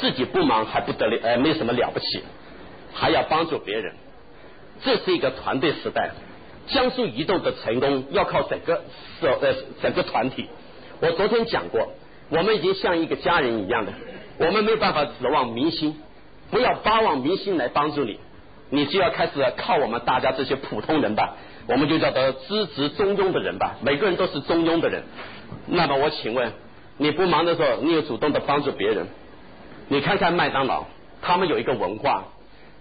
自己不忙还不得了，呃，没什么了不起，还要帮助别人。这是一个团队时代，江苏移动的成功要靠整个社呃整个团体。我昨天讲过，我们已经像一个家人一样的，我们没有办法指望明星，不要巴望明星来帮助你，你就要开始靠我们大家这些普通人吧，我们就叫做资质中庸的人吧，每个人都是中庸的人。那么我请问，你不忙的时候，你有主动的帮助别人？你看看麦当劳，他们有一个文化，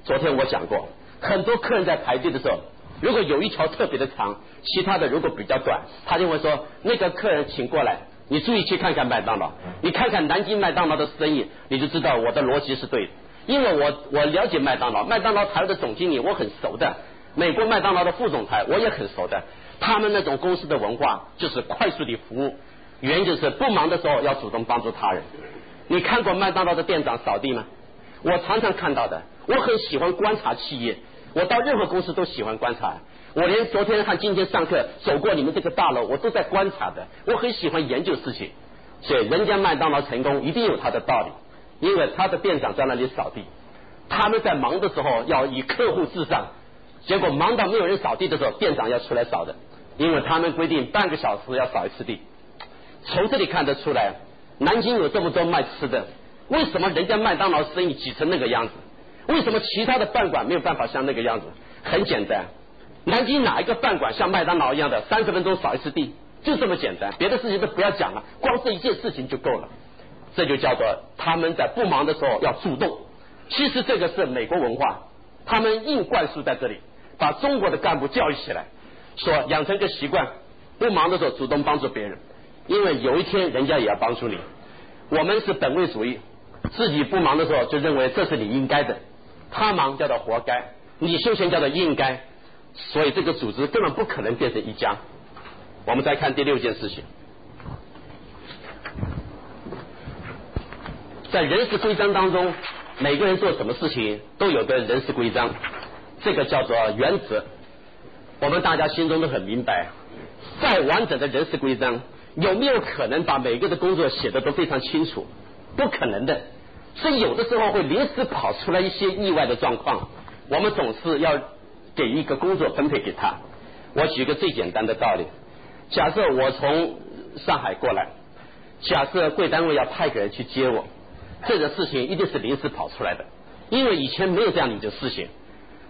昨天我讲过。很多客人在排队的时候，如果有一条特别的长，其他的如果比较短，他就会说那个客人请过来，你注意去看看麦当劳，你看看南京麦当劳的生意，你就知道我的逻辑是对的。因为我我了解麦当劳，麦当劳台的总经理我很熟的，美国麦当劳的副总裁我也很熟的，他们那种公司的文化就是快速的服务，原因就是不忙的时候要主动帮助他人。你看过麦当劳的店长扫地吗？我常常看到的，我很喜欢观察企业。我到任何公司都喜欢观察，我连昨天和今天上课走过你们这个大楼，我都在观察的。我很喜欢研究事情，所以人家麦当劳成功一定有他的道理，因为他的店长在那里扫地，他们在忙的时候要以客户至上，结果忙到没有人扫地的时候，店长要出来扫的，因为他们规定半个小时要扫一次地。从这里看得出来，南京有这么多卖吃的，为什么人家麦当劳生意挤成那个样子？为什么其他的饭馆没有办法像那个样子？很简单，南京哪一个饭馆像麦当劳一样的三十分钟扫一次地，就这么简单，别的事情都不要讲了，光这一件事情就够了。这就叫做他们在不忙的时候要主动。其实这个是美国文化，他们硬灌输在这里，把中国的干部教育起来，说养成个习惯，不忙的时候主动帮助别人，因为有一天人家也要帮助你。我们是本位主义，自己不忙的时候就认为这是你应该的。他忙叫做活该，你休闲叫做应该，所以这个组织根本不可能变成一家。我们再看第六件事情，在人事规章当中，每个人做什么事情都有个人事规章，这个叫做原则。我们大家心中都很明白，再完整的人事规章，有没有可能把每个的工作写的都非常清楚？不可能的。所以有的时候会临时跑出来一些意外的状况，我们总是要给一个工作分配给他。我举个最简单的道理，假设我从上海过来，假设贵单位要派个人去接我，这个事情一定是临时跑出来的，因为以前没有这样的一件事情。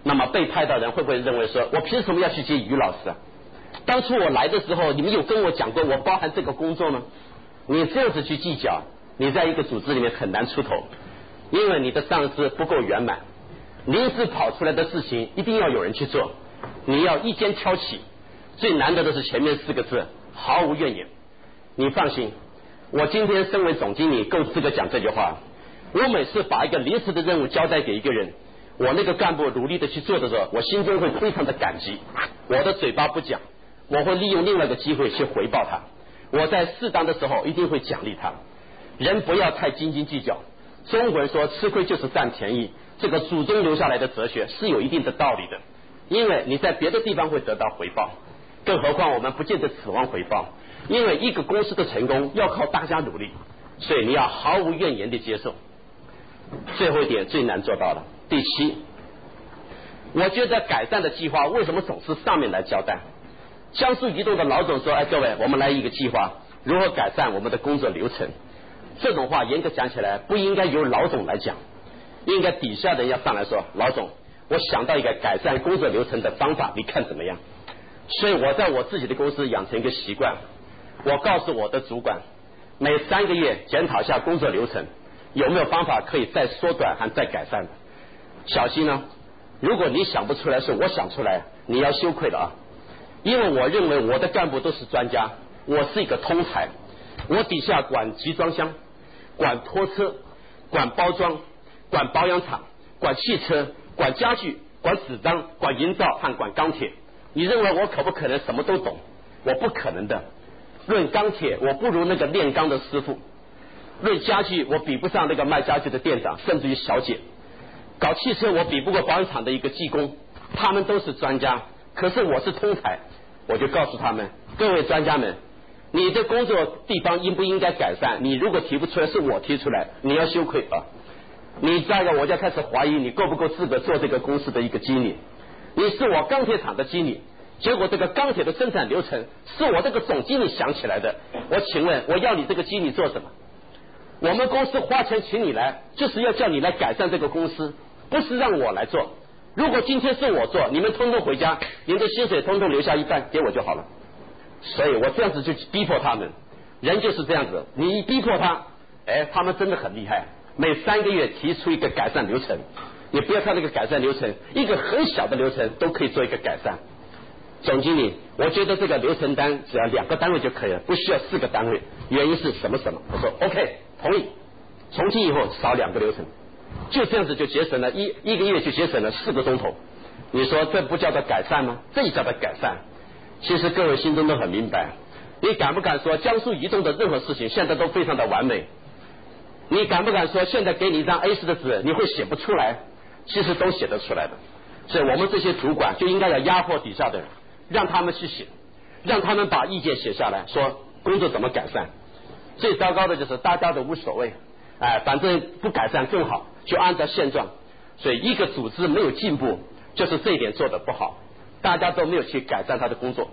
那么被派到人会不会认为说我凭什么要去接于老师？啊？当初我来的时候，你们有跟我讲过我包含这个工作吗？你这样子去计较。你在一个组织里面很难出头，因为你的上司不够圆满，临时跑出来的事情一定要有人去做，你要一肩挑起，最难得的是前面四个字毫无怨言。你放心，我今天身为总经理够资格讲这句话。我每次把一个临时的任务交代给一个人，我那个干部努力的去做的时候，我心中会非常的感激。我的嘴巴不讲，我会利用另外一个机会去回报他。我在适当的时候一定会奖励他。人不要太斤斤计较。中国人说吃亏就是占便宜，这个祖宗留下来的哲学是有一定的道理的。因为你在别的地方会得到回报，更何况我们不见得指望回报。因为一个公司的成功要靠大家努力，所以你要毫无怨言的接受。最后一点最难做到了。第七，我觉得改善的计划为什么总是上面来交代？江苏移动的老总说：“哎，各位，我们来一个计划，如何改善我们的工作流程？”这种话严格讲起来不应该由老总来讲，应该底下的人要上来说：“老总，我想到一个改善工作流程的方法，你看怎么样？”所以我在我自己的公司养成一个习惯，我告诉我的主管，每三个月检讨一下工作流程，有没有方法可以再缩短和再改善。小心呢，如果你想不出来，是我想出来，你要羞愧了啊！因为我认为我的干部都是专家，我是一个通才，我底下管集装箱。管拖车，管包装，管保养厂，管汽车，管家具，管纸张，管营造和管钢铁。你认为我可不可能什么都懂？我不可能的。论钢铁，我不如那个炼钢的师傅；论家具，我比不上那个卖家具的店长，甚至于小姐。搞汽车，我比不过保养厂的一个技工。他们都是专家，可是我是通才。我就告诉他们，各位专家们。你的工作地方应不应该改善？你如果提不出来，是我提出来，你要羞愧啊！你再一个，我就开始怀疑你够不够资格做这个公司的一个经理。你是我钢铁厂的经理，结果这个钢铁的生产流程是我这个总经理想起来的。我请问，我要你这个经理做什么？我们公司花钱请你来，就是要叫你来改善这个公司，不是让我来做。如果今天是我做，你们通通回家，您的薪水通通留下一半给我就好了。所以我这样子就逼迫他们，人就是这样子，你一逼迫他，哎，他们真的很厉害，每三个月提出一个改善流程，你不要看那个改善流程，一个很小的流程都可以做一个改善。总经理，我觉得这个流程单只要两个单位就可以了，不需要四个单位。原因是什么什么？我说 OK，同意。从今以后少两个流程。就这样子就节省了一一个月就节省了四个钟头，你说这不叫做改善吗？这叫做改善。其实各位心中都很明白，你敢不敢说江苏移动的任何事情现在都非常的完美？你敢不敢说现在给你一张 A 四的纸你会写不出来？其实都写得出来的。所以我们这些主管就应该要压迫底下的人，让他们去写，让他们把意见写下来，说工作怎么改善。最糟糕的就是大家都无所谓。哎，反正不改善更好，就按照现状。所以一个组织没有进步，就是这一点做的不好，大家都没有去改善他的工作。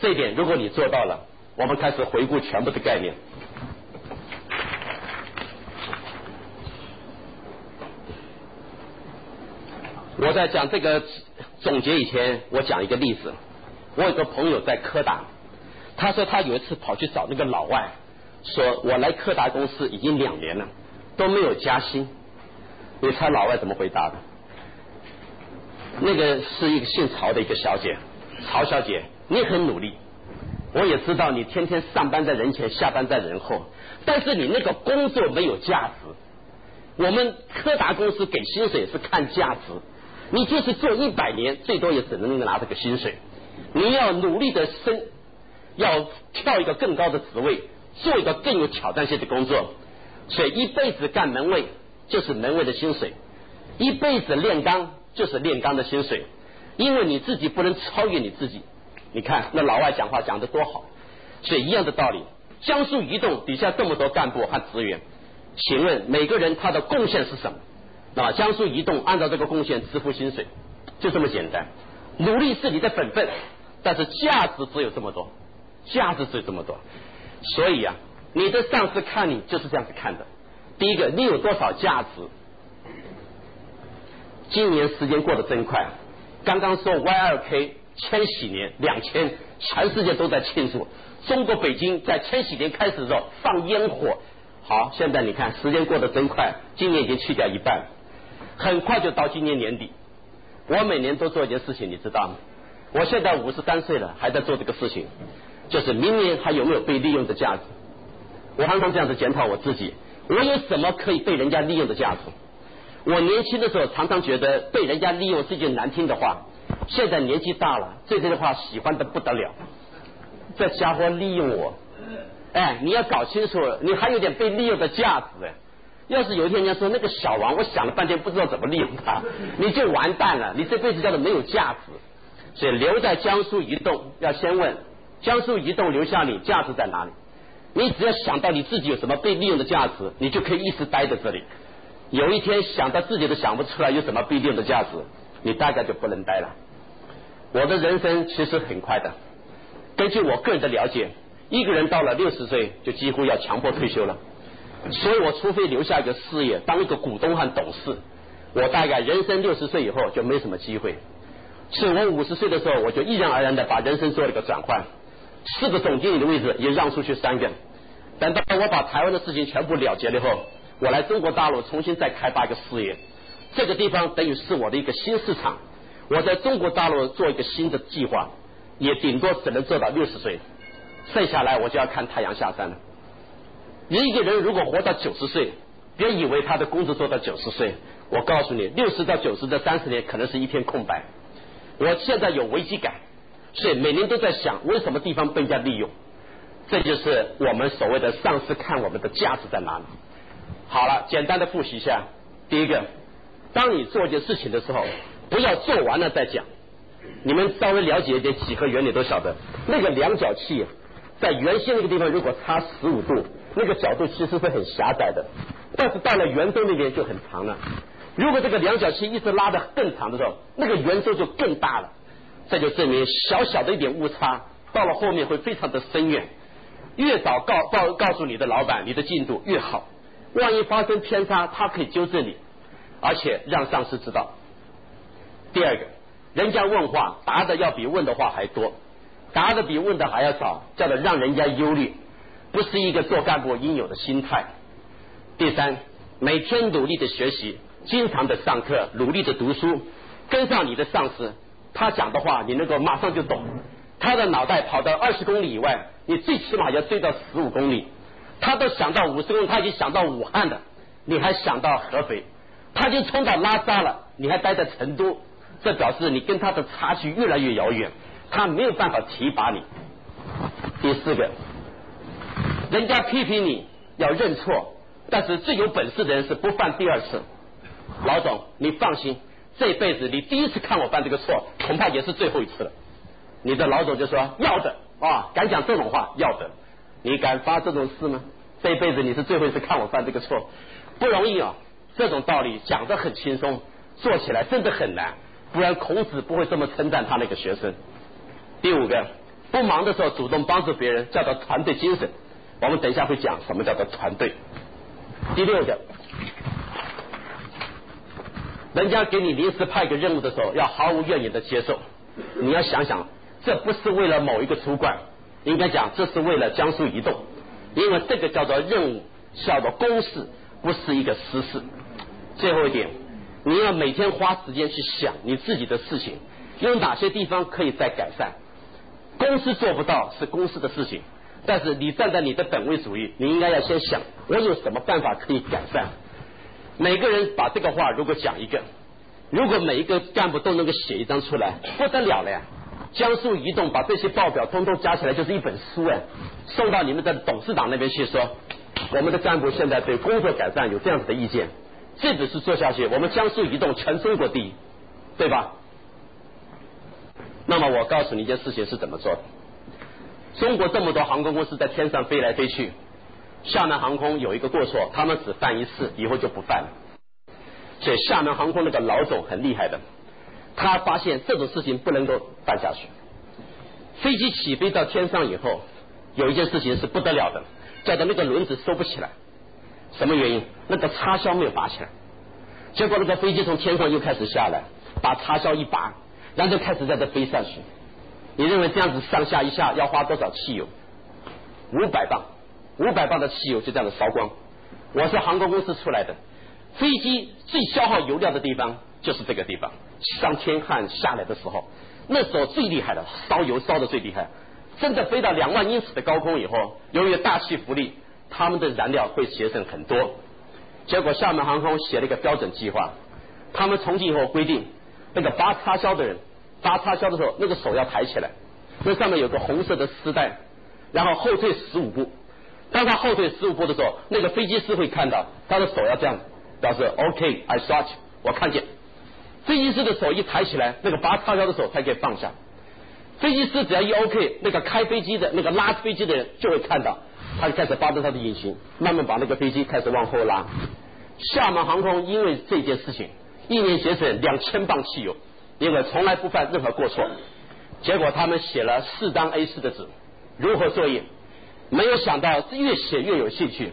这一点如果你做到了，我们开始回顾全部的概念。我在讲这个总结以前，我讲一个例子。我有个朋友在柯达，他说他有一次跑去找那个老外。说我来柯达公司已经两年了，都没有加薪。你猜老外怎么回答的？那个是一个姓曹的一个小姐，曹小姐，你很努力，我也知道你天天上班在人前，下班在人后，但是你那个工作没有价值。我们柯达公司给薪水是看价值，你就是做一百年，最多也只能拿这个薪水。你要努力的升，要跳一个更高的职位。做一个更有挑战性的工作，所以一辈子干门卫就是门卫的薪水，一辈子炼钢就是炼钢的薪水，因为你自己不能超越你自己。你看那老外讲话讲的多好，所以一样的道理。江苏移动底下这么多干部和职员，请问每个人他的贡献是什么？那江苏移动按照这个贡献支付薪水，就这么简单。努力是你的本分，但是价值只有这么多，价值只有这么多。所以啊，你的上司看你就是这样子看的。第一个，你有多少价值？今年时间过得真快，刚刚说 Y 二 K 千禧年两千，全世界都在庆祝。中国北京在千禧年开始的时候放烟火。好，现在你看时间过得真快，今年已经去掉一半，很快就到今年年底。我每年都做一件事情，你知道吗？我现在五十三岁了，还在做这个事情。就是明年还有没有被利用的价值？我常常这样子检讨我自己，我有什么可以被人家利用的价值？我年轻的时候常常觉得被人家利用是件难听的话，现在年纪大了，这些话喜欢的不得了。这家伙利用我，哎，你要搞清楚，你还有点被利用的价值。要是有一天人家说那个小王，我想了半天不知道怎么利用他，你就完蛋了，你这辈子叫做没有价值。所以留在江苏移动，要先问。江苏移动留下你，价值在哪里？你只要想到你自己有什么被利用的价值，你就可以一直待在这里。有一天想到自己都想不出来有什么被利用的价值，你大概就不能待了。我的人生其实很快的，根据我个人的了解，一个人到了六十岁就几乎要强迫退休了。所以我除非留下一个事业，当一个股东和董事，我大概人生六十岁以后就没什么机会。是我五十岁的时候，我就毅然而然的把人生做了一个转换。四个总经理的位置也让出去三个，等到我把台湾的事情全部了结了以后，我来中国大陆重新再开发一个事业。这个地方等于是我的一个新市场，我在中国大陆做一个新的计划，也顶多只能做到六十岁，剩下来我就要看太阳下山了。一个人如果活到九十岁，别以为他的工作做到九十岁，我告诉你，六十到九十这三十年可能是一片空白。我现在有危机感。所以每年都在想，为什么地方被人家利用？这就是我们所谓的上司看我们的价值在哪里。好了，简单的复习一下。第一个，当你做一件事情的时候，不要做完了再讲。你们稍微了解一点几何原理都晓得，那个量角器在圆心那个地方如果差十五度，那个角度其实是很狭窄的，但是到了圆周那边就很长了。如果这个量角器一直拉的更长的时候，那个圆周就更大了。这就证明小小的一点误差，到了后面会非常的深远。越早告告告诉你的老板你的进度越好，万一发生偏差，他可以纠正你，而且让上司知道。第二个，人家问话答的要比问的话还多，答的比问的还要少，叫做让人家忧虑，不是一个做干部应有的心态。第三，每天努力的学习。经常的上课，努力的读书，跟上你的上司，他讲的话你能够马上就懂。他的脑袋跑到二十公里以外，你最起码要追到十五公里。他都想到五十公里，他已经想到武汉了，你还想到合肥？他就冲到拉萨了，你还待在成都，这表示你跟他的差距越来越遥远，他没有办法提拔你。第四个，人家批评你要认错，但是最有本事的人是不犯第二次。老总，你放心，这辈子你第一次看我犯这个错，恐怕也是最后一次了。你的老总就说要的啊，敢讲这种话要的，你敢发这种誓吗？这辈子你是最后一次看我犯这个错，不容易啊。这种道理讲的很轻松，做起来真的很难。不然孔子不会这么称赞他那个学生。第五个，不忙的时候主动帮助别人，叫做团队精神。我们等一下会讲什么叫做团队。第六个。人家给你临时派个任务的时候，要毫无怨言的接受。你要想想，这不是为了某一个主管，应该讲这是为了江苏移动，因为这个叫做任务，叫做公事，不是一个私事。最后一点，你要每天花时间去想你自己的事情，有哪些地方可以再改善。公司做不到是公司的事情，但是你站在你的本位主义，你应该要先想，我有什么办法可以改善。每个人把这个话如果讲一个，如果每一个干部都能够写一张出来，不得了了呀！江苏移动把这些报表通通加起来就是一本书哎，送到你们的董事长那边去说，我们的干部现在对工作改善有这样子的意见，这只是做下去，我们江苏移动全中国第一，对吧？那么我告诉你一件事情是怎么做的，中国这么多航空公司在天上飞来飞去。厦门航空有一个过错，他们只犯一次，以后就不犯了。所以厦门航空那个老总很厉害的，他发现这种事情不能够办下去。飞机起飞到天上以后，有一件事情是不得了的，叫做那个轮子收不起来。什么原因？那个插销没有拔起来。结果那个飞机从天上又开始下来，把插销一拔，然后就开始在这飞上去。你认为这样子上下一下要花多少汽油？五百磅。五百磅的汽油就这样子烧光。我是航空公司出来的，飞机最消耗油料的地方就是这个地方。上天汉下来的时候，那时候最厉害的，烧油烧的最厉害。真的飞到两万英尺的高空以后，由于大气浮力，他们的燃料会节省很多。结果厦门航空写了一个标准计划，他们从今以后规定，那个拔插销的人拔插销的时候，那个手要抬起来，那上面有个红色的丝带，然后后退十五步。当他后退十五步的时候，那个飞机师会看到他的手要这样表示 OK，I s a w 我看见。飞机师的手一抬起来，那个拔插销的手才可以放下。飞机师只要一 OK，那个开飞机的那个拉飞机的人就会看到，他就开始发动他的引擎，慢慢把那个飞机开始往后拉。厦门航空因为这件事情，一年节省两千磅汽油，因为从来不犯任何过错。结果他们写了四张 A 四的纸，如何作业？没有想到越写越有兴趣。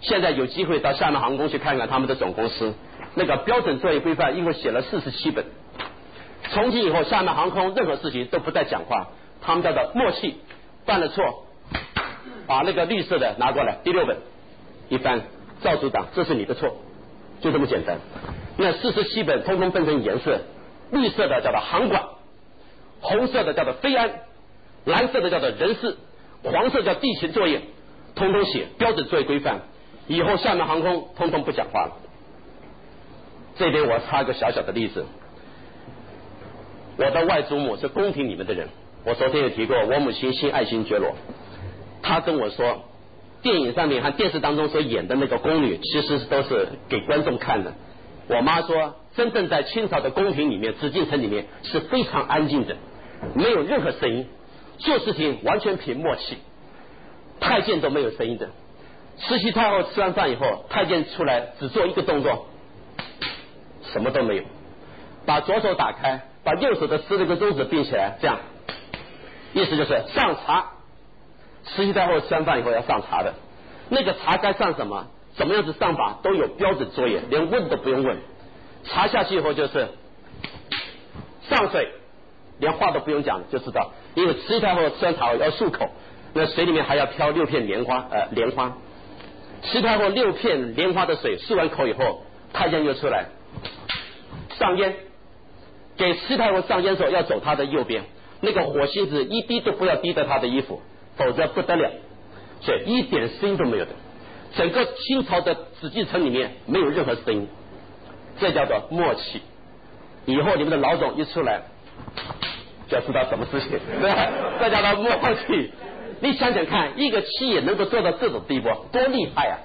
现在有机会到厦门航空去看看他们的总公司，那个标准作业规范一共写了四十七本。从今以后，厦门航空任何事情都不再讲话，他们叫做默契。犯了错，把那个绿色的拿过来，第六本一翻，赵组长，这是你的错，就这么简单。那四十七本通通分成颜色，绿色的叫做航管，红色的叫做飞安，蓝色的叫做人事。黄色叫地勤作业，通通写标准作业规范。以后厦门航空通通不讲话了。这边我插一个小小的例子。我的外祖母是宫廷里面的人，我昨天也提过，我母亲姓爱新觉罗。她跟我说，电影上面和电视当中所演的那个宫女，其实都是给观众看的。我妈说，真正在清朝的宫廷里面，紫禁城里面是非常安静的，没有任何声音。做事情完全凭默契，太监都没有声音的。慈禧太后吃完饭以后，太监出来只做一个动作，什么都没有，把左手打开，把右手的十六个中指并起来，这样，意思就是上茶。慈禧太后吃完饭以后要上茶的，那个茶该上什么，怎么样子上法都有标准作业，连问都不用问。茶下去以后就是上水，连话都不用讲就知道，因为慈禧太后吃完茶后要漱口，那水里面还要飘六片莲花，呃，莲花。慈太后六片莲花的水漱完口以后，太监就出来上烟，给慈太后上烟的时候要走他的右边，那个火星子一滴都不要滴到他的衣服，否则不得了，所以一点声音都没有的。整个清朝的紫禁城里面没有任何声音，这叫做默契。以后你们的老总一出来，就要知道什么事情，对吧这叫做默契。你想想看，一个企业能够做到这种地步，多厉害啊！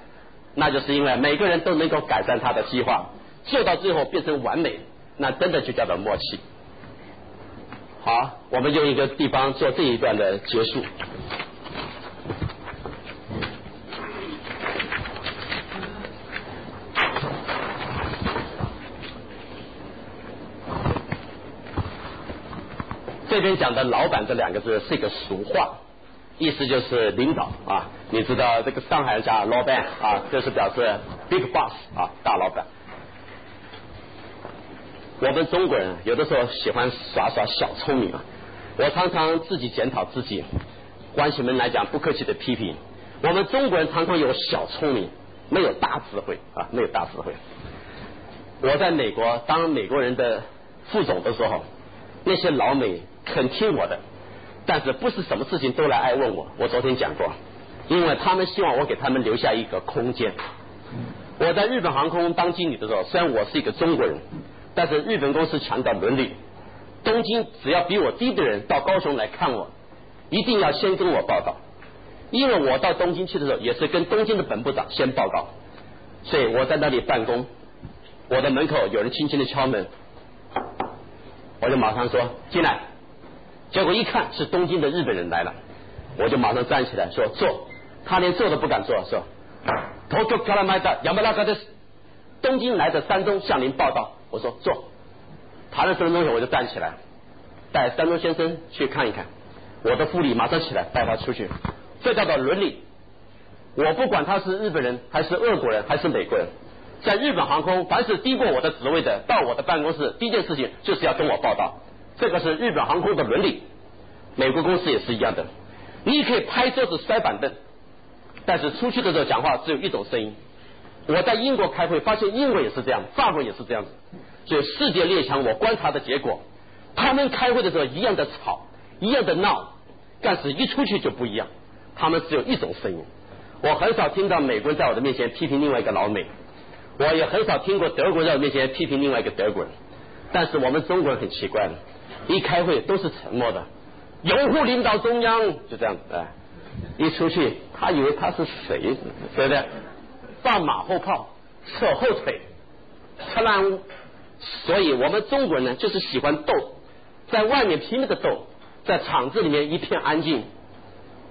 那就是因为每个人都能够改善他的计划，做到最后变成完美，那真的就叫做默契。好，我们用一个地方做这一段的结束。边讲的“老板”这两个字是一个俗话。意思就是领导啊，你知道这个上海人讲老板啊，就是表示 big boss 啊，大老板。我们中国人有的时候喜欢耍耍小聪明啊，我常常自己检讨自己，关系们来讲不客气的批评，我们中国人常常有小聪明，没有大智慧啊，没有大智慧。我在美国当美国人的副总的时候，那些老美肯听我的。但是不是什么事情都来爱问我？我昨天讲过，因为他们希望我给他们留下一个空间。我在日本航空当经理的时候，虽然我是一个中国人，但是日本公司强调伦理。东京只要比我低的人到高雄来看我，一定要先跟我报告，因为我到东京去的时候也是跟东京的本部长先报告，所以我在那里办公，我的门口有人轻轻的敲门，我就马上说进来。结果一看是东京的日本人来了，我就马上站起来说坐，他连坐都不敢坐，说。东京卡拉麦的亚马拉克的东京来的山东向您报道，我说坐，谈了十分钟以后我就站起来，带山东先生去看一看，我的副理马上起来带他出去，这叫做伦理，我不管他是日本人还是俄国人还是美国人，在日本航空凡是低过我的职位的到我的办公室第一件事情就是要跟我报道。这个是日本航空的伦理，美国公司也是一样的。你可以拍桌子摔板凳，但是出去的时候讲话只有一种声音。我在英国开会，发现英国也是这样，法国也是这样子。所以世界列强，我观察的结果，他们开会的时候一样的吵，一样的闹，但是一出去就不一样。他们只有一种声音。我很少听到美国人在我的面前批评另外一个老美，我也很少听过德国人在我面前批评另外一个德国人。但是我们中国人很奇怪的。一开会都是沉默的，拥护领导中央就这样子哎，一出去他以为他是谁，对不对？放马后炮，扯后腿，扯烂屋所以我们中国人呢，就是喜欢斗，在外面拼命的斗，在厂子里面一片安静。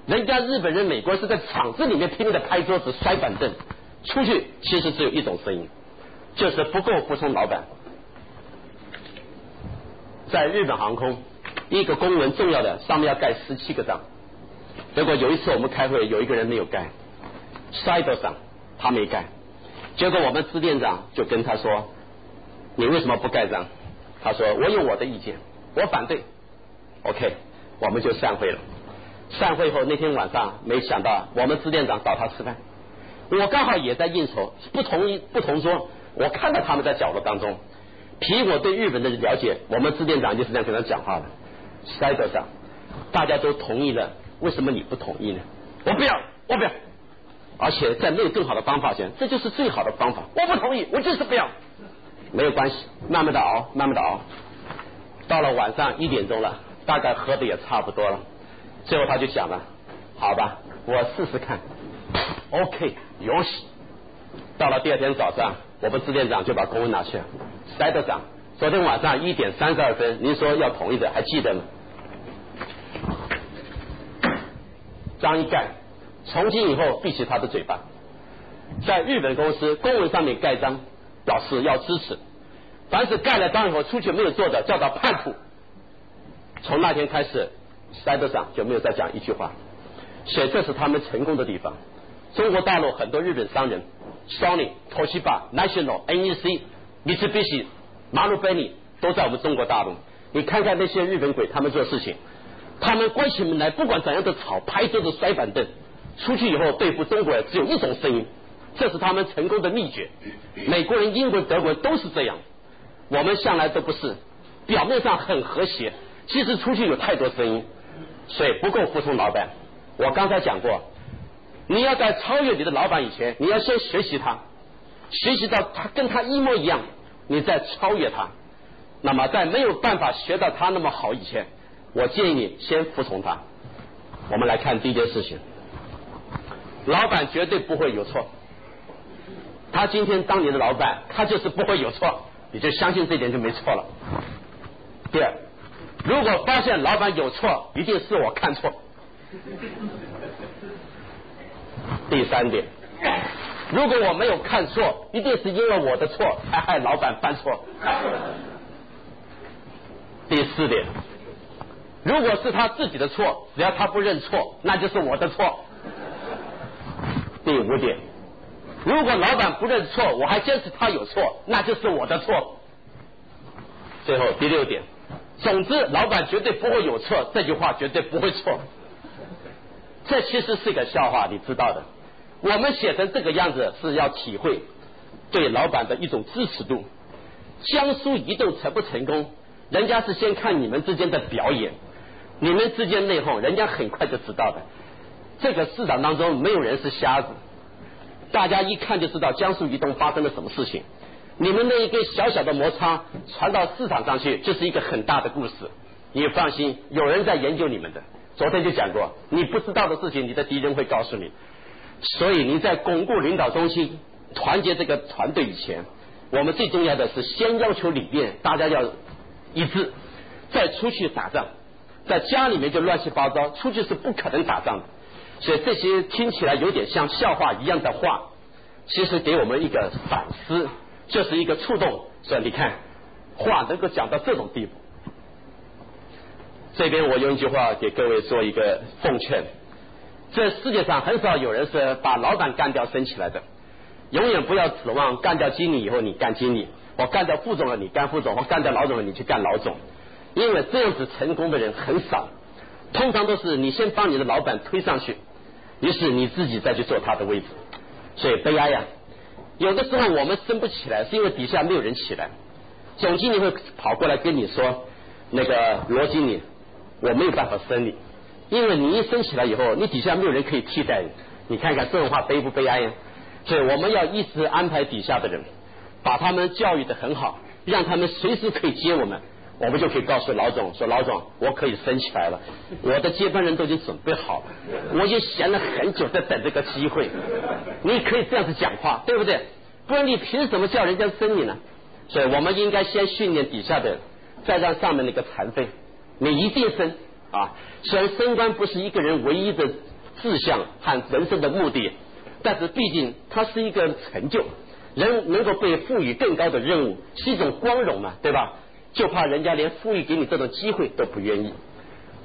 人家日本人、美国是在厂子里面拼命的拍桌子、摔板凳，出去其实只有一种声音，就是不够服从老板。在日本航空，一个公文重要的上面要盖十七个章，结果有一次我们开会，有一个人没有盖，摔得上他没盖，结果我们支店长就跟他说：“你为什么不盖章？”他说：“我有我的意见，我反对。”OK，我们就散会了。散会后那天晚上，没想到我们支店长找他吃饭，我刚好也在应酬，不同意不同桌，我看到他们在角落当中。凭我对日本的了解，我们支店长就是这样跟他讲话的。赛德上，大家都同意了，为什么你不同意呢？我不要，我不要。而且在没有更好的方法前，这就是最好的方法。我不同意，我就是不要。没有关系，慢慢的熬，慢慢的熬。到了晚上一点钟了，大概喝的也差不多了。最后他就想了，好吧，我试试看。OK，有戏。到了第二天早上。我们支店长就把公文拿去了，塞德长，昨天晚上一点三十二分，您说要同意的，还记得吗？章一盖，从今以后闭起他的嘴巴。在日本公司公文上面盖章，表示要支持。凡是盖了章以后出去没有做的，叫他叛徒。从那天开始，塞德上就没有再讲一句话。所以这是他们成功的地方。中国大陆很多日本商人，Sony、Toshiba、National、NEC、Mitsubishi、Marubeni 都在我们中国大陆。你看看那些日本鬼，他们做事情，他们关起门来不管怎样的吵，拍桌子摔板凳，出去以后对付中国人只有一种声音，这是他们成功的秘诀。美国人、英国人、德国人都是这样，我们向来都不是，表面上很和谐，其实出去有太多声音，所以不够服从老板。我刚才讲过，你要在超越你的老板以前，你要先学习他，学习到他跟他一模一样，你再超越他。那么在没有办法学到他那么好以前，我建议你先服从他。我们来看第一件事情，老板绝对不会有错。他今天当你的老板，他就是不会有错，你就相信这点就没错了。第二，如果发现老板有错，一定是我看错。第三点，如果我没有看错，一定是因为我的错才害老板犯错。第四点，如果是他自己的错，只要他不认错，那就是我的错。第五点，如果老板不认错，我还坚持他有错，那就是我的错。最后第六点，总之老板绝对不会有错，这句话绝对不会错。这其实是一个笑话，你知道的。我们写成这个样子是要体会对老板的一种支持度。江苏移动成不成功？人家是先看你们之间的表演，你们之间内讧，人家很快就知道的。这个市场当中没有人是瞎子，大家一看就知道江苏移动发生了什么事情。你们那一个小小的摩擦传到市场上去，就是一个很大的故事。你放心，有人在研究你们的。昨天就讲过，你不知道的事情，你的敌人会告诉你。所以你在巩固领导中心、团结这个团队以前，我们最重要的是先要求理念，大家要。一致，再出去打仗，在家里面就乱七八糟，出去是不可能打仗的。所以这些听起来有点像笑话一样的话，其实给我们一个反思，就是一个触动。所以你看，话能够讲到这种地步。这边我用一句话给各位做一个奉劝：这世界上很少有人是把老板干掉升起来的，永远不要指望干掉经理以后你干经理。我干掉副总了，你干副总；我干掉老总了，你去干老总。因为这样子成功的人很少，通常都是你先帮你的老板推上去，于是你自己再去坐他的位置。所以悲哀呀！有的时候我们升不起来，是因为底下没有人起来。总经理会跑过来跟你说：“那个罗经理，我没有办法升你，因为你一升起来以后，你底下没有人可以替代你。你看看这种话悲不悲哀呀？所以我们要一直安排底下的人。”把他们教育的很好，让他们随时可以接我们，我们就可以告诉老总说：“老总，我可以升起来了，我的接班人都已经准备好了，我已经闲了很久，在等这个机会。”你可以这样子讲话，对不对？不然你凭什么叫人家升你呢？所以我们应该先训练底下的，再让上面那个残废。你一定升啊！虽然升官不是一个人唯一的志向和人生的目的，但是毕竟它是一个成就。人能够被赋予更高的任务是一种光荣嘛，对吧？就怕人家连赋予给你这种机会都不愿意。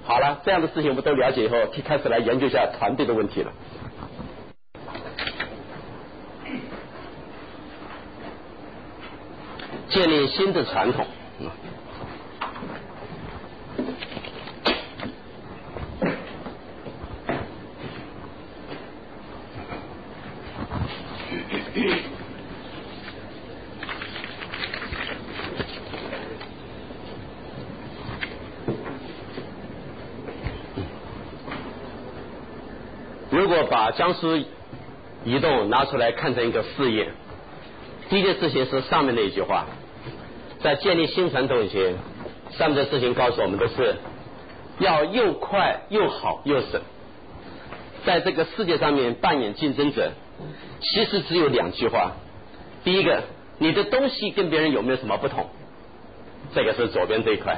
好了，这样的事情我们都了解以后，可以开始来研究一下团队的问题了。建立新的传统。如果把江苏移动拿出来看成一个事业，第一件事情是上面那一句话，在建立新传统以前，上面的事情告诉我们的是要又快又好又省。在这个世界上面扮演竞争者，其实只有两句话：第一个，你的东西跟别人有没有什么不同？这个是左边这一块；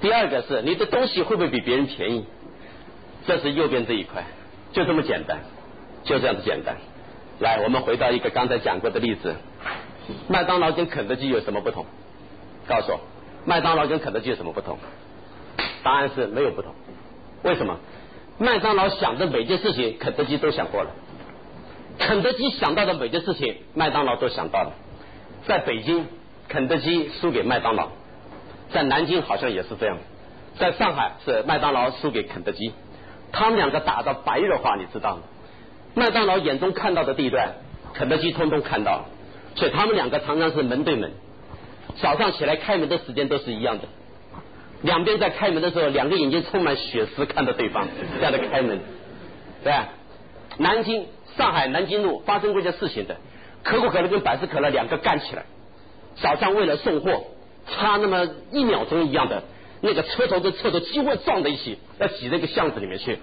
第二个是你的东西会不会比别人便宜？这是右边这一块。就这么简单，就这样子简单。来，我们回到一个刚才讲过的例子，麦当劳跟肯德基有什么不同？告诉我，麦当劳跟肯德基有什么不同？答案是没有不同。为什么？麦当劳想的每件事情，肯德基都想过了；肯德基想到的每件事情，麦当劳都想到了。在北京，肯德基输给麦当劳；在南京好像也是这样；在上海是麦当劳输给肯德基。他们两个打的白热化，你知道吗？麦当劳眼中看到的地段，肯德基通通看到了，所以他们两个常常是门对门。早上起来开门的时间都是一样的。两边在开门的时候，两个眼睛充满血丝看着对方，这样的开门，对吧？南京、上海南京路发生过一件事情的，可口可乐跟百事可乐两个干起来，早上为了送货，差那么一秒钟一样的，那个车头跟车头几乎撞在一起，要挤那个巷子里面去，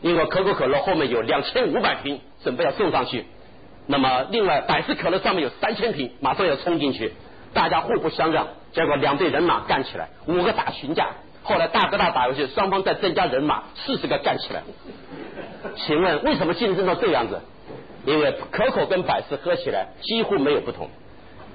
因为可口可乐后面有两千五百瓶准备要送上去，那么另外百事可乐上面有三千瓶，马上要冲进去。大家互不相让，结果两队人马干起来，五个打群架。后来大哥大打过去，双方再增加人马，四十个干起来。请问为什么竞争到这样子？因为可口跟百事喝起来几乎没有不同。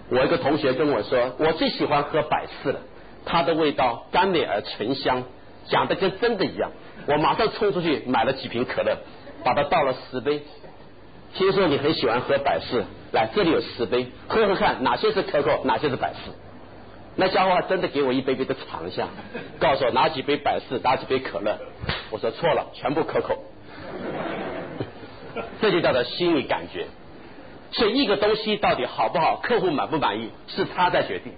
我一个同学跟我说，我最喜欢喝百事了，它的味道甘美而醇香，讲的跟真的一样。我马上冲出去买了几瓶可乐，把它倒了十杯。听说你很喜欢喝百事。来，这里有十杯，喝喝看，哪些是可口，哪些是百事。那家伙还真的给我一杯杯的尝一下，告诉我哪几杯百事，哪几杯可乐。我说错了，全部可口。这就叫做心理感觉。所以一个东西到底好不好，客户满不满意，是他在决定，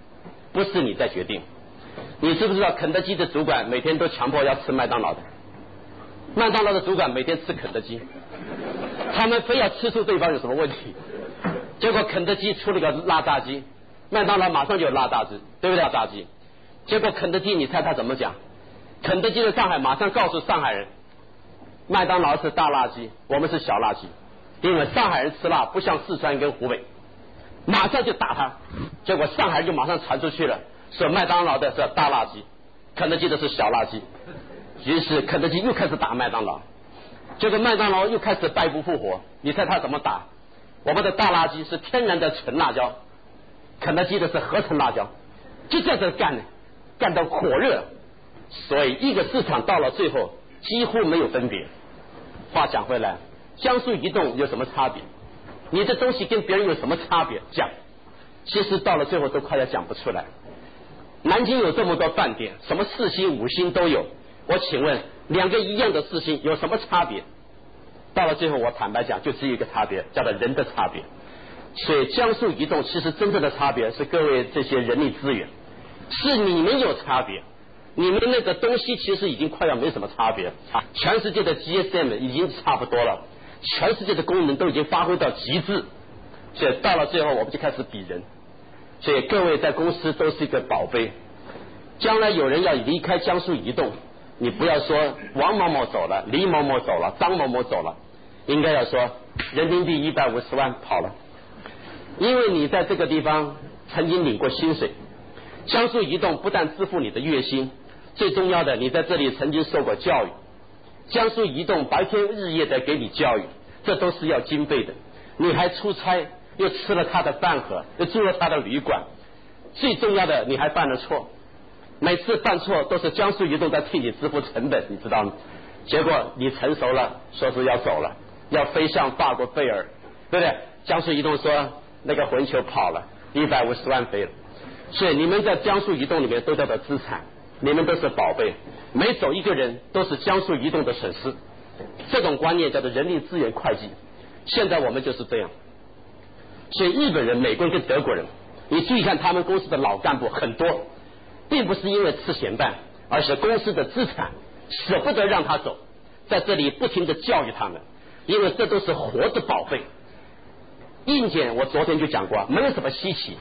不是你在决定。你知不知道肯德基的主管每天都强迫要吃麦当劳的？麦当劳的主管每天吃肯德基，他们非要吃出对方有什么问题。结果肯德基出了个辣炸鸡，麦当劳马上就有辣炸鸡，对不对？炸鸡。结果肯德基，你猜他怎么讲？肯德基在上海马上告诉上海人，麦当劳是大辣鸡，我们是小辣鸡，因为上海人吃辣不像四川跟湖北，马上就打他。结果上海就马上传出去了，说麦当劳的是大垃圾，肯德基的是小垃圾。于是肯德基又开始打麦当劳，结果麦当劳又开始败不复活。你猜他怎么打？我们的大垃圾是天然的纯辣椒，肯德基的是合成辣椒，就在这干呢，干到火热，所以一个市场到了最后几乎没有分别。话讲回来，江苏移动有什么差别？你的东西跟别人有什么差别？讲，其实到了最后都快要讲不出来。南京有这么多饭店，什么四星五星都有，我请问两个一样的四星有什么差别？到了最后，我坦白讲，就只有一个差别，叫做人的差别。所以江苏移动其实真正的差别是各位这些人力资源，是你们有差别，你们那个东西其实已经快要没什么差别。全世界的 GSM 已经差不多了，全世界的功能都已经发挥到极致。所以到了最后，我们就开始比人。所以各位在公司都是一个宝贝。将来有人要离开江苏移动。你不要说王某某走了，李某某走了，张某某走了，应该要说人民币一百五十万跑了，因为你在这个地方曾经领过薪水，江苏移动不但支付你的月薪，最重要的你在这里曾经受过教育，江苏移动白天日夜的给你教育，这都是要经费的，你还出差又吃了他的饭盒，又住了他的旅馆，最重要的你还犯了错。每次犯错都是江苏移动在替你支付成本，你知道吗？结果你成熟了，说是要走了，要飞向法国贝尔，对不对？江苏移动说那个混球跑了，一百五十万飞了。所以你们在江苏移动里面都叫做资产，你们都是宝贝，每走一个人都是江苏移动的损失。这种观念叫做人力资源会计。现在我们就是这样。所以日本人、美国人跟德国人，你注意看他们公司的老干部很多。并不是因为吃闲饭，而是公司的资产舍不得让他走，在这里不停的教育他们，因为这都是活的宝贝。硬件我昨天就讲过，没有什么稀奇。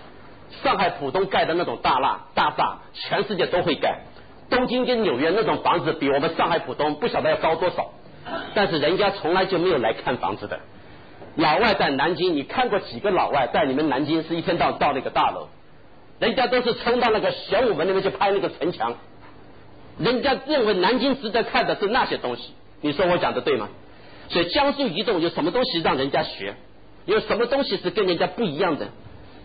上海浦东盖的那种大厦，大厦全世界都会盖。东京跟纽约那种房子比我们上海浦东不晓得要高多少，但是人家从来就没有来看房子的。老外在南京，你看过几个老外在你们南京是一天到晚到那个大楼？人家都是冲到那个玄武门那边去拍那个城墙，人家认为南京值得看的是那些东西。你说我讲的对吗？所以江苏移动有什么东西让人家学？有什么东西是跟人家不一样的？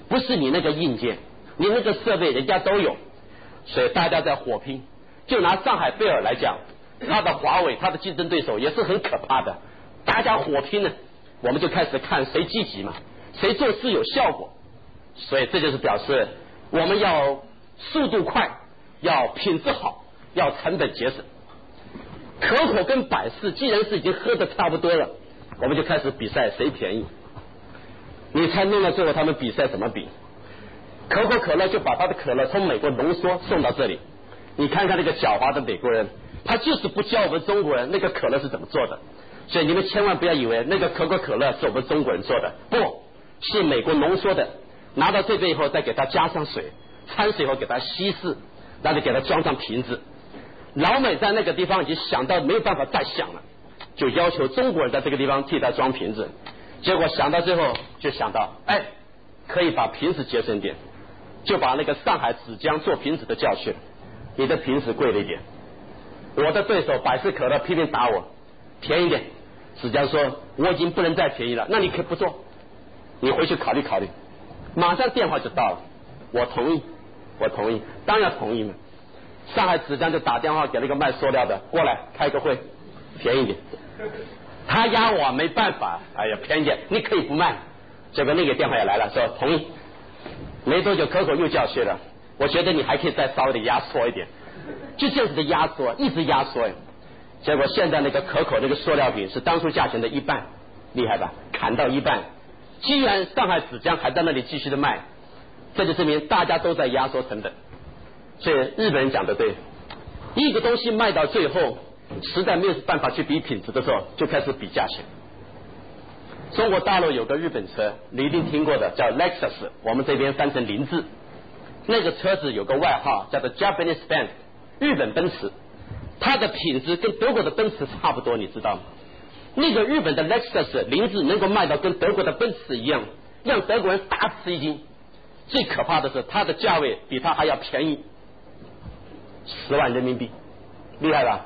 不是你那个硬件，你那个设备人家都有，所以大家在火拼。就拿上海贝尔来讲，他的华为，他的竞争对手也是很可怕的，大家火拼呢，我们就开始看谁积极嘛，谁做事有效果。所以这就是表示我们要速度快，要品质好，要成本节省。可口跟百事既然是已经喝的差不多了，我们就开始比赛谁便宜。你猜弄到最后他们比赛怎么比？可口可乐就把他的可乐从美国浓缩送到这里。你看看那个狡猾的美国人，他就是不教我们中国人那个可乐是怎么做的。所以你们千万不要以为那个可口可乐是我们中国人做的，不是美国浓缩的。拿到这边以后，再给它加上水，掺水以后给它稀释，然后给它装上瓶子。老美在那个地方已经想到没有办法再想了，就要求中国人在这个地方替他装瓶子。结果想到最后，就想到，哎，可以把瓶子节省点，就把那个上海纸浆做瓶子的叫去了。你的瓶子贵了一点，我的对手百事可乐拼命打我，便宜点。子江说我已经不能再便宜了，那你可以不做，你回去考虑考虑。马上电话就到了，我同意，我同意，当然同意嘛。上海纸浆就打电话给那个卖塑料的过来开个会，便宜点。他压我没办法，哎呀，便宜点，你可以不卖。结果那个电话也来了，说同意。没多久，可口又叫去了。我觉得你还可以再稍微的压缩一点，就这样子的压缩，一直压缩。结果现在那个可口那个塑料瓶是当初价钱的一半，厉害吧？砍到一半。既然上海纸浆还在那里继续的卖，这就证明大家都在压缩成本。所以日本人讲的对，一个东西卖到最后。实在没有办法去比品质的时候，就开始比价钱。中国大陆有个日本车，你一定听过的，叫 Lexus，我们这边翻成凌志。那个车子有个外号叫做 Japanese Benz，日本奔驰。它的品质跟德国的奔驰差不多，你知道吗？那个日本的 Lexus 凌志能够卖到跟德国的奔驰一样，让德国人大吃一惊。最可怕的是，它的价位比它还要便宜十万人民币，厉害吧？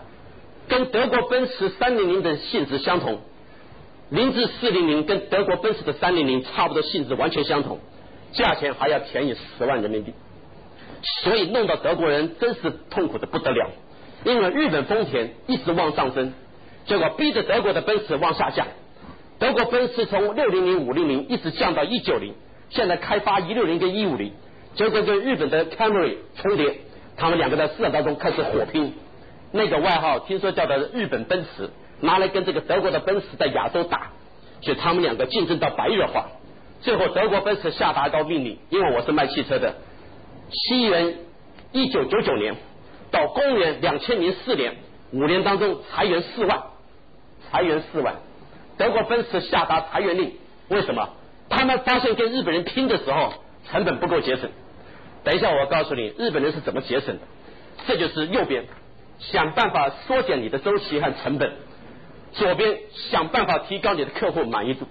跟德国奔驰三零零的性质相同，凌志四零零跟德国奔驰的三零零差不多性质完全相同，价钱还要便宜十万人民币，所以弄到德国人真是痛苦的不得了。因为日本丰田一直往上升，结果逼着德国的奔驰往下降。德国奔驰从六零零五零零一直降到一九零，现在开发一六零跟一五零，结果跟日本的 Camry 重叠，他们两个在市场当中开始火拼。那个外号听说叫做日本奔驰，拿来跟这个德国的奔驰在亚洲打，所以他们两个竞争到白热化。最后德国奔驰下达一道命令，因为我是卖汽车的，西元一九九九年到公元两千零四年五年当中裁员四万，裁员四万。德国奔驰下达裁员令，为什么？他们发现跟日本人拼的时候成本不够节省。等一下我告诉你日本人是怎么节省的，这就是右边。想办法缩减你的周期和成本，左边想办法提高你的客户满意度。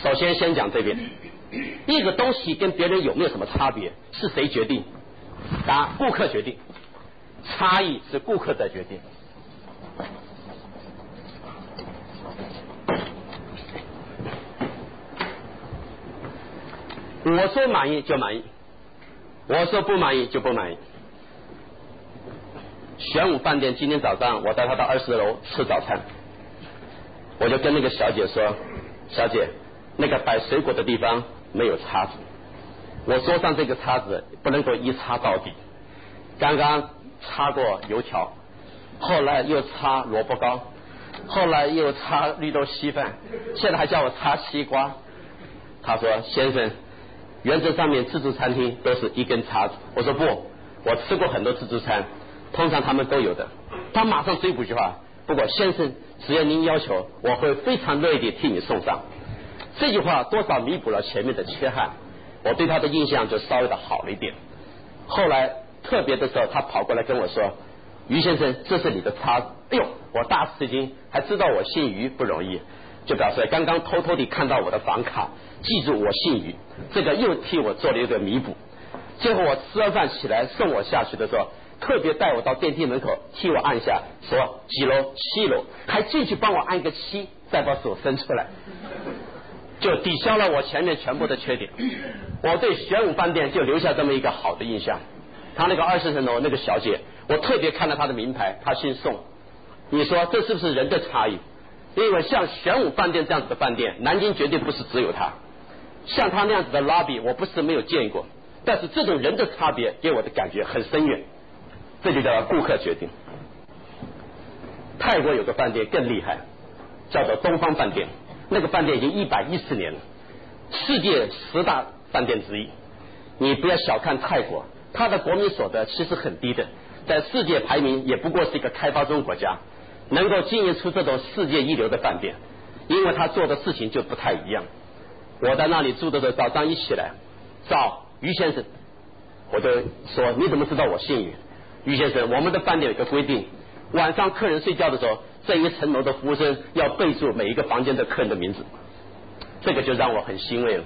首先，先讲这边，一个东西跟别人有没有什么差别，是谁决定？答：顾客决定。差异是顾客在决定。我说满意就满意，我说不满意就不满意。玄武饭店今天早上，我带他到二十楼吃早餐，我就跟那个小姐说：“小姐，那个摆水果的地方没有叉子，我桌上这个叉子不能够一叉到底。刚刚擦过油条，后来又擦萝卜糕，后来又擦绿豆稀饭，现在还叫我擦西瓜。”他说：“先生，原则上面自助餐厅都是一根叉子。”我说：“不，我吃过很多自助餐。”通常他们都有的，他马上追补一句话。不过先生，只要您要求，我会非常乐意地替你送上。这句话多少弥补了前面的缺憾，我对他的印象就稍微的好了一点。后来特别的时候，他跑过来跟我说：“于先生，这是你的叉子。”哎呦，我大吃一惊，还知道我姓于不容易，就表示刚刚偷偷地看到我的房卡，记住我姓于，这个又替我做了一个弥补。最后我吃完饭起来送我下去的时候。特别带我到电梯门口，替我按下，说几楼？七楼，还进去帮我按个七，再把手伸出来，就抵消了我前面全部的缺点。我对玄武饭店就留下这么一个好的印象。他那个二十层楼那个小姐，我特别看了她的名牌，她姓宋。你说这是不是人的差异？因为像玄武饭店这样子的饭店，南京绝对不是只有它。像他那样子的 lobby，我不是没有见过，但是这种人的差别给我的感觉很深远。这就叫顾客决定。泰国有个饭店更厉害，叫做东方饭店。那个饭店已经一百一十年了，世界十大饭店之一。你不要小看泰国，它的国民所得其实很低的，在世界排名也不过是一个开发中国家。能够经营出这种世界一流的饭店，因为他做的事情就不太一样。我在那里住的时候，早上一起来找于先生，我就说你怎么知道我姓于？于先生，我们的饭店有个规定，晚上客人睡觉的时候，这一层楼的服务生要备注每一个房间的客人的名字，这个就让我很欣慰了。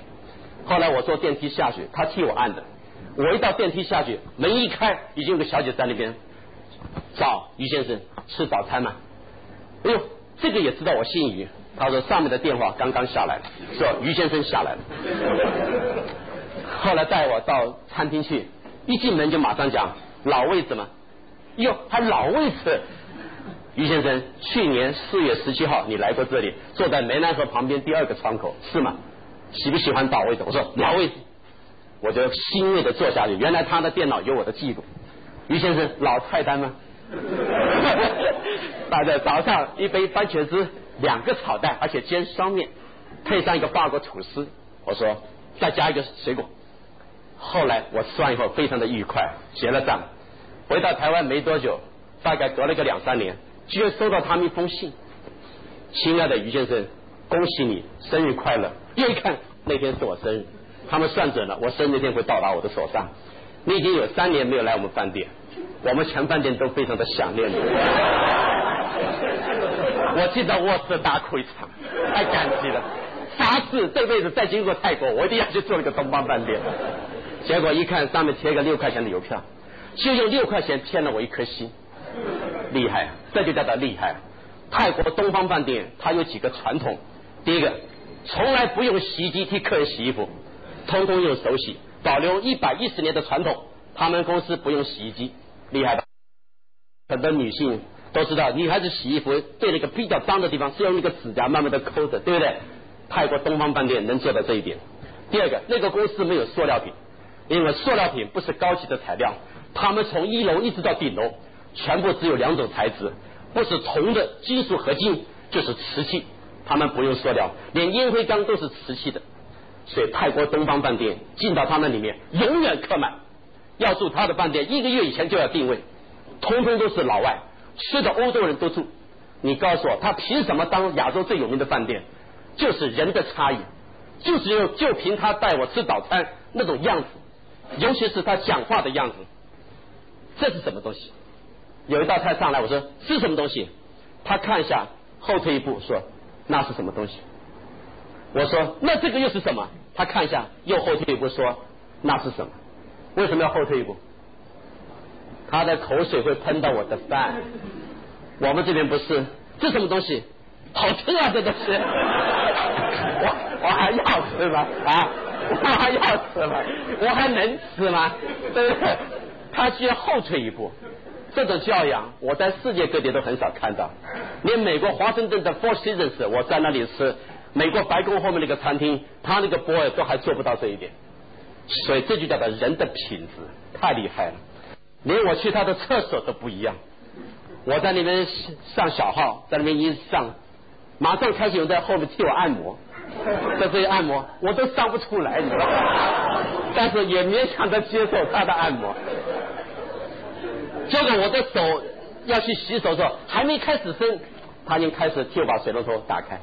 后来我坐电梯下去，他替我按的，我一到电梯下去，门一开，已经有个小姐在那边找于先生吃早餐嘛。哎呦，这个也知道我姓于。他说上面的电话刚刚下来，说于先生下来了。后来带我到餐厅去，一进门就马上讲老位置嘛。哟，还老位置。于先生，去年四月十七号你来过这里，坐在梅兰河旁边第二个窗口，是吗？喜不喜欢倒位置？我说老位置，我就欣慰的坐下去。原来他的电脑有我的记录。于先生，老菜单吗？大家早上一杯番茄汁，两个炒蛋，而且煎双面，配上一个法国吐司。我说再加一个水果。后来我吃完以后非常的愉快，结了账。回到台湾没多久，大概隔了个两三年，居然收到他们一封信：“亲爱的于先生，恭喜你生日快乐！”一看那天是我生日，他们算准了我生日那天会到达我的手上。你已经有三年没有来我们饭店。我们全饭店都非常的想念你。我记得卧室大哭一场，太感激了。下次这辈子再经过泰国，我一定要去做一个东方饭店。结果一看上面贴个六块钱的邮票，就用六块钱骗了我一颗心，厉害，这就叫做厉害。泰国东方饭店它有几个传统，第一个，从来不用洗衣机替客人洗衣服，通通用手洗，保留一百一十年的传统。他们公司不用洗衣机。厉害吧？很多女性都知道，女孩子洗衣服对那个比较脏的地方是用那个指甲慢慢的抠的，对不对？泰国东方饭店能做到这一点。第二个，那个公司没有塑料品，因为塑料品不是高级的材料，他们从一楼一直到顶楼，全部只有两种材质，不是铜的金属合金，就是瓷器，他们不用塑料，连烟灰缸都是瓷器的，所以泰国东方饭店进到他们里面永远客满。要住他的饭店，一个月以前就要定位，通通都是老外，吃的欧洲人都住。你告诉我，他凭什么当亚洲最有名的饭店？就是人的差异，就是用就凭他带我吃早餐那种样子，尤其是他讲话的样子。这是什么东西？有一道菜上来，我说是什么东西？他看一下，后退一步说那是什么东西？我说那这个又是什么？他看一下，又后退一步说那是什么？为什么要后退一步？他的口水会喷到我的饭。我们这边不是，这什么东西？好吃啊，这东西。我我还要吃吗？啊，我还要吃吗？我还能吃吗？对不对？他居然后退一步，这种教养我在世界各地都很少看到。连美国华盛顿的 Four Seasons，我在那里吃，美国白宫后面那个餐厅，他那个 boy 都还做不到这一点。所以这就叫做人的品质太厉害了，连我去他的厕所都不一样。我在那边上小号，在那边一上，马上开始有人在后面替我按摩，在这里按摩，我都上不出来，你知道吗？但是也勉强的接受他的按摩。结果我的手要去洗手的时候，还没开始伸，他已经开始替我把水龙头打开。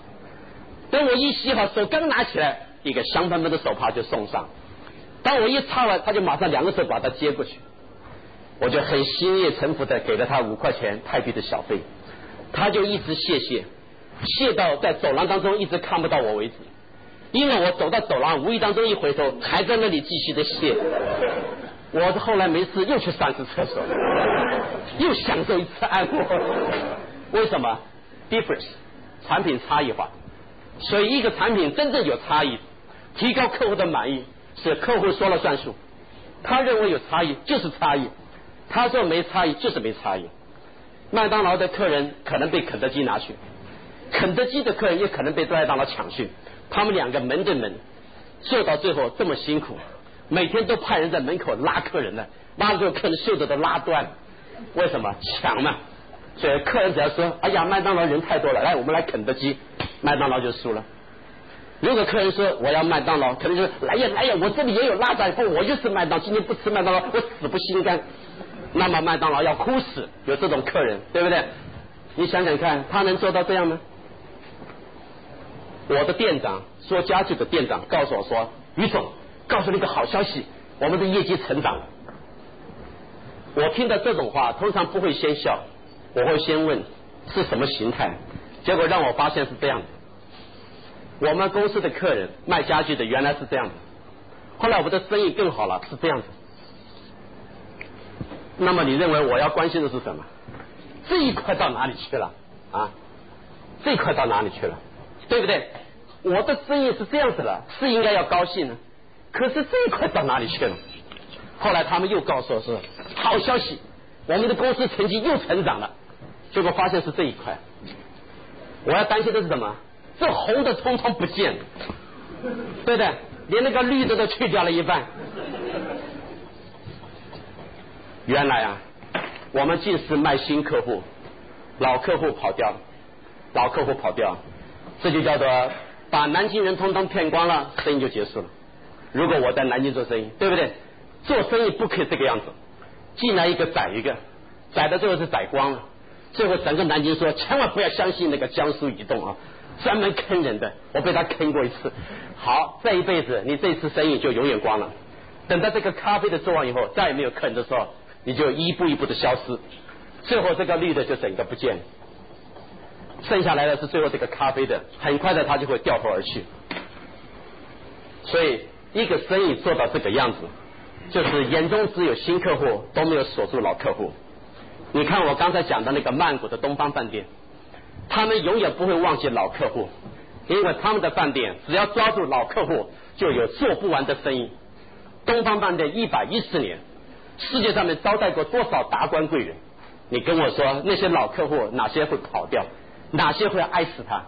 等我一洗好，手刚拿起来，一个香喷喷的手帕就送上。当我一擦完，他就马上两个手把它接过去，我就很心悦诚服的给了他五块钱泰币的小费，他就一直谢谢，谢到在走廊当中一直看不到我为止，因为我走到走廊，无意当中一回头，还在那里继续的谢。我后来没事又去上次厕所，又享受一次按摩。为什么？difference，产品差异化。所以一个产品真正有差异，提高客户的满意，是客户说了算数。他认为有差异就是差异，他说没差异就是没差异。麦当劳的客人可能被肯德基拿去，肯德基的客人也可能被麦当劳抢去。他们两个门对门，做到最后这么辛苦，每天都派人在门口拉客人呢，拉的时候客人袖子都拉断。为什么抢嘛？所以客人只要说：“哎呀，麦当劳人太多了，来我们来肯德基。”麦当劳就输了。如果客人说我要麦当劳，肯定就是来呀来呀，我这里也有拉仔布，我就是麦当，今天不吃麦当劳，我死不心甘。那么麦当劳要哭死，有这种客人，对不对？你想想看，他能做到这样吗？我的店长做家具的店长告诉我说：“于总，告诉你一个好消息，我们的业绩成长了。”我听到这种话，通常不会先笑，我会先问是什么形态。结果让我发现是这样的：我们公司的客人卖家具的原来是这样的，后来我们的生意更好了，是这样子。那么你认为我要关心的是什么？这一块到哪里去了啊？这一块到哪里去了？对不对？我的生意是这样子了，是应该要高兴呢。可是这一块到哪里去了？后来他们又告诉我是好消息，我们的公司成绩又成长了。结果发现是这一块。我要担心的是什么？这红的通通不见了，对不对？连那个绿的都去掉了一半。原来啊，我们尽是卖新客户，老客户跑掉了，老客户跑掉，这就叫做把南京人通通骗光了，生意就结束了。如果我在南京做生意，对不对？做生意不可以这个样子，进来一个宰一个，宰到最后是宰光了，最后整个南京说千万不要相信那个江苏移动啊，专门坑人的，我被他坑过一次。好，这一辈子你这次生意就永远光了。等到这个咖啡的做完以后，再也没有客人的时候。你就一步一步的消失，最后这个绿的就整个不见了，剩下来的是最后这个咖啡的，很快的它就会掉头而去。所以一个生意做到这个样子，就是眼中只有新客户，都没有锁住老客户。你看我刚才讲的那个曼谷的东方饭店，他们永远不会忘记老客户，因为他们的饭店只要抓住老客户，就有做不完的生意。东方饭店一百一十年。世界上面招待过多少达官贵人？你跟我说那些老客户哪些会跑掉，哪些会爱死他？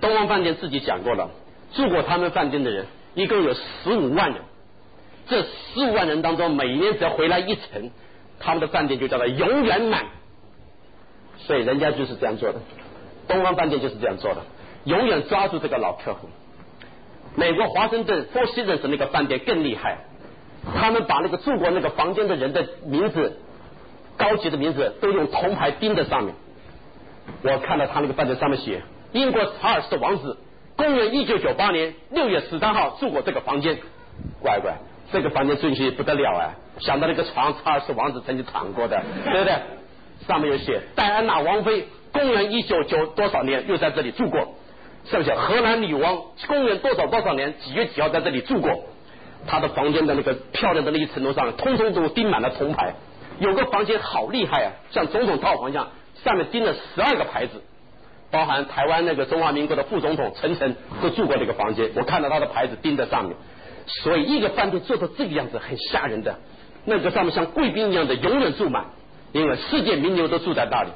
东方饭店自己讲过了，住过他们饭店的人一共有十五万人，这十五万人当中，每年只要回来一层，他们的饭店就叫做永远满。所以人家就是这样做的，东方饭店就是这样做的，永远抓住这个老客户。美国华盛顿 Four Seasons 那个饭店更厉害。他们把那个住过那个房间的人的名字，高级的名字都用铜牌钉在上面。我看到他那个饭店上面写：英国查尔斯王子，公元一九九八年六月十三号住过这个房间。乖乖，这个房间进去不得了啊！想到那个床，查尔斯王子曾经躺过的，对不对？上面有写戴安娜王妃，公元一九九多少年又在这里住过。上面写荷兰女王，公元多少多少年几月几号在这里住过。他的房间的那个漂亮的那一层楼上，通通都钉满了铜牌。有个房间好厉害啊，像总统套房一样，上面钉了十二个牌子，包含台湾那个中华民国的副总统陈诚都住过这个房间。我看到他的牌子钉在上面，所以一个饭店做到这个样子很吓人的。那个上面像贵宾一样的永远住满，因为世界名流都住在那里。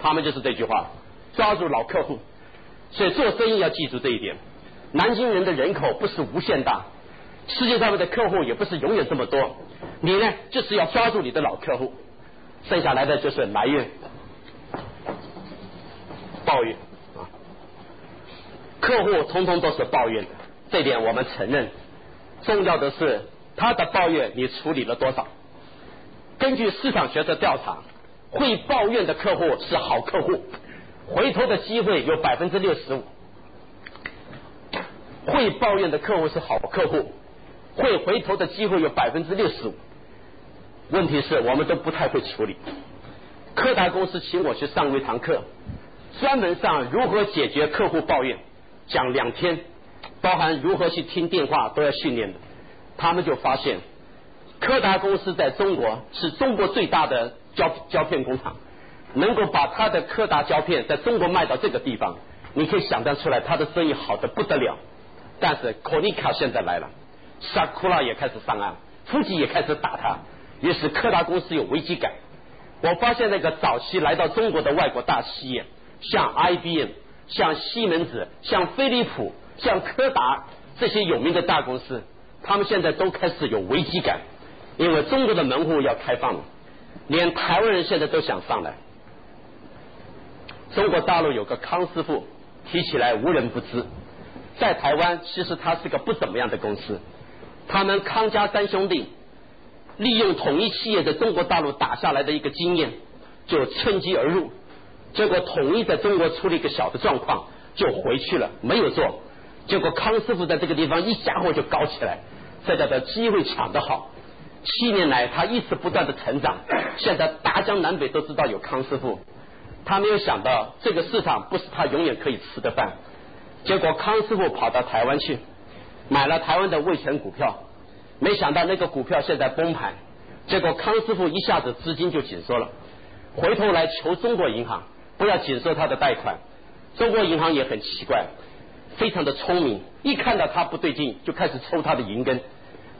他们就是这句话，抓住老客户。所以做生意要记住这一点。南京人的人口不是无限大。世界上面的客户也不是永远这么多，你呢就是要抓住你的老客户，剩下来的就是埋怨、抱怨啊，客户通通都是抱怨的，这点我们承认。重要的是他的抱怨你处理了多少？根据市场学的调查，会抱怨的客户是好客户，回头的机会有百分之六十五。会抱怨的客户是好客户。会回头的机会有百分之六十五，问题是我们都不太会处理。柯达公司请我去上一堂课，专门上如何解决客户抱怨，讲两天，包含如何去听电话都要训练的。他们就发现，柯达公司在中国是中国最大的胶胶片工厂，能够把他的柯达胶片在中国卖到这个地方，你可以想象出来，他的生意好的不得了。但是可尼卡现在来了，萨库拉也开始上岸，夫妻也开始打他，于是柯达公司有危机感。我发现那个早期来到中国的外国大企业，像 IBM、像西门子、像飞利浦、像柯达这些有名的大公司。他们现在都开始有危机感，因为中国的门户要开放了，连台湾人现在都想上来。中国大陆有个康师傅，提起来无人不知。在台湾，其实他是个不怎么样的公司。他们康家三兄弟利用统一企业在中国大陆打下来的一个经验，就趁机而入。结果统一在中国出了一个小的状况，就回去了，没有做。结果康师傅在这个地方一家伙就搞起来，这叫做机会抢得好。七年来他一直不断的成长，现在大江南北都知道有康师傅。他没有想到这个市场不是他永远可以吃的饭。结果康师傅跑到台湾去买了台湾的味全股票，没想到那个股票现在崩盘。结果康师傅一下子资金就紧缩了，回头来求中国银行不要紧收他的贷款。中国银行也很奇怪。非常的聪明，一看到他不对劲，就开始抽他的银根。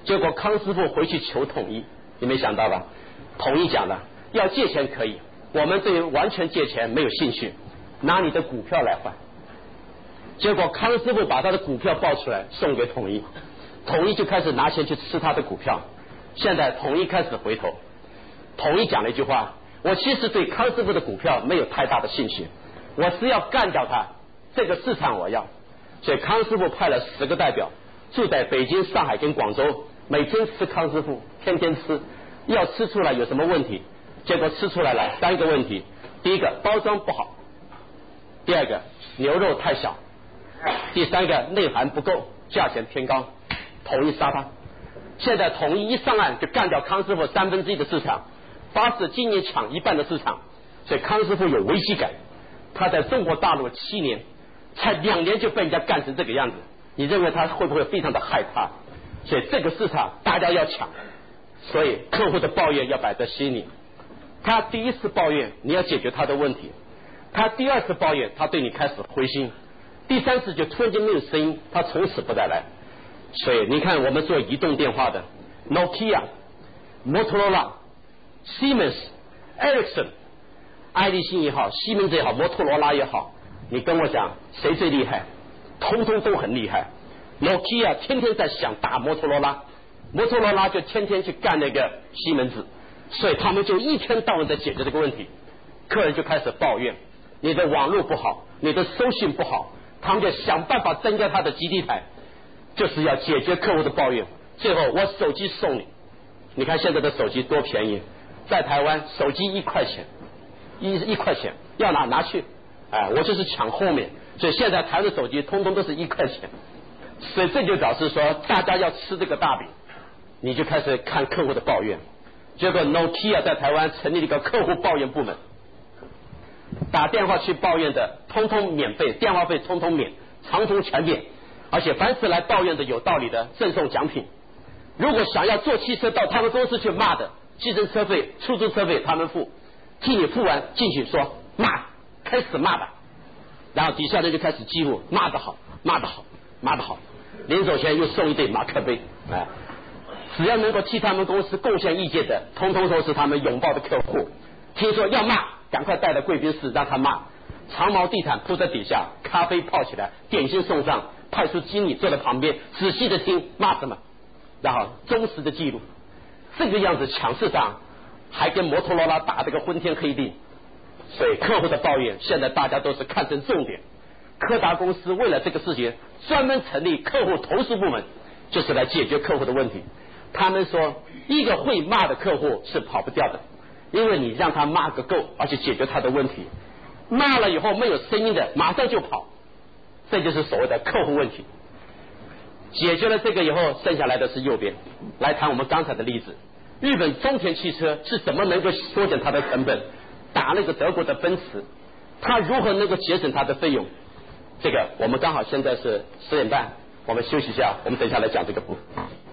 结果康师傅回去求统一，你没想到吧？统一讲了，要借钱可以，我们对完全借钱没有兴趣，拿你的股票来换。结果康师傅把他的股票报出来送给统一，统一就开始拿钱去吃他的股票。现在统一开始回头，统一讲了一句话：我其实对康师傅的股票没有太大的信心，我是要干掉他，这个市场我要。所以康师傅派了十个代表住在北京、上海跟广州，每天吃康师傅，天天吃，要吃出来有什么问题？结果吃出来了三个问题：第一个包装不好，第二个牛肉太小，第三个内涵不够，价钱偏高，统一杀他。现在统一一上岸就干掉康师傅三分之一的市场，发誓今年抢一半的市场，所以康师傅有危机感。他在中国大陆七年。才两年就被人家干成这个样子，你认为他会不会非常的害怕？所以这个市场大家要抢，所以客户的抱怨要摆在心里。他第一次抱怨，你要解决他的问题；他第二次抱怨，他对你开始灰心；第三次就突然间没有声音，他从此不再来。所以你看，我们做移动电话的，Nokia、摩托罗拉、Siemens、Ericsson、爱立信也好，西门子也好，摩托罗拉也好。你跟我讲谁最厉害？通通都很厉害。Nokia 天天在想打摩托罗拉，摩托罗拉就天天去干那个西门子，所以他们就一天到晚在解决这个问题。客人就开始抱怨你的网络不好，你的收信不好，他们就想办法增加他的基地台，就是要解决客户的抱怨。最后我手机送你，你看现在的手机多便宜，在台湾手机一块钱，一一块钱要拿拿去。哎，我就是抢后面，所以现在台的手机通通都是一块钱，所以这就表示说大家要吃这个大饼，你就开始看客户的抱怨。结果 Nokia 在台湾成立了一个客户抱怨部门，打电话去抱怨的通通免费，电话费通通免，长途全免，而且凡是来抱怨的有道理的赠送奖品。如果想要坐汽车到他们公司去骂的，计程车费、出租车费他们付，替你付完进去说骂。开始骂吧，然后底下人就开始记录，骂得好，骂得好，骂得好。临走前又送一对马克杯，哎，只要能够替他们公司贡献意见的，通通都是他们拥抱的客户。听说要骂，赶快带到贵宾室让他骂。长毛地毯铺在底下，咖啡泡起来，点心送上，派出经理坐在旁边，仔细的听骂什么，然后忠实的记录。这个样子抢市场，还跟摩托罗拉打这个昏天黑地。所以客户的抱怨，现在大家都是看成重点。柯达公司为了这个事情，专门成立客户投诉部门，就是来解决客户的问题。他们说，一个会骂的客户是跑不掉的，因为你让他骂个够，而且解决他的问题。骂了以后没有声音的，马上就跑，这就是所谓的客户问题。解决了这个以后，剩下来的是右边，来谈我们刚才的例子。日本丰田汽车是怎么能够缩减它的成本？打那个德国的奔驰，它如何能够节省它的费用？这个我们刚好现在是十点半，我们休息一下，我们等一下来讲这个部分。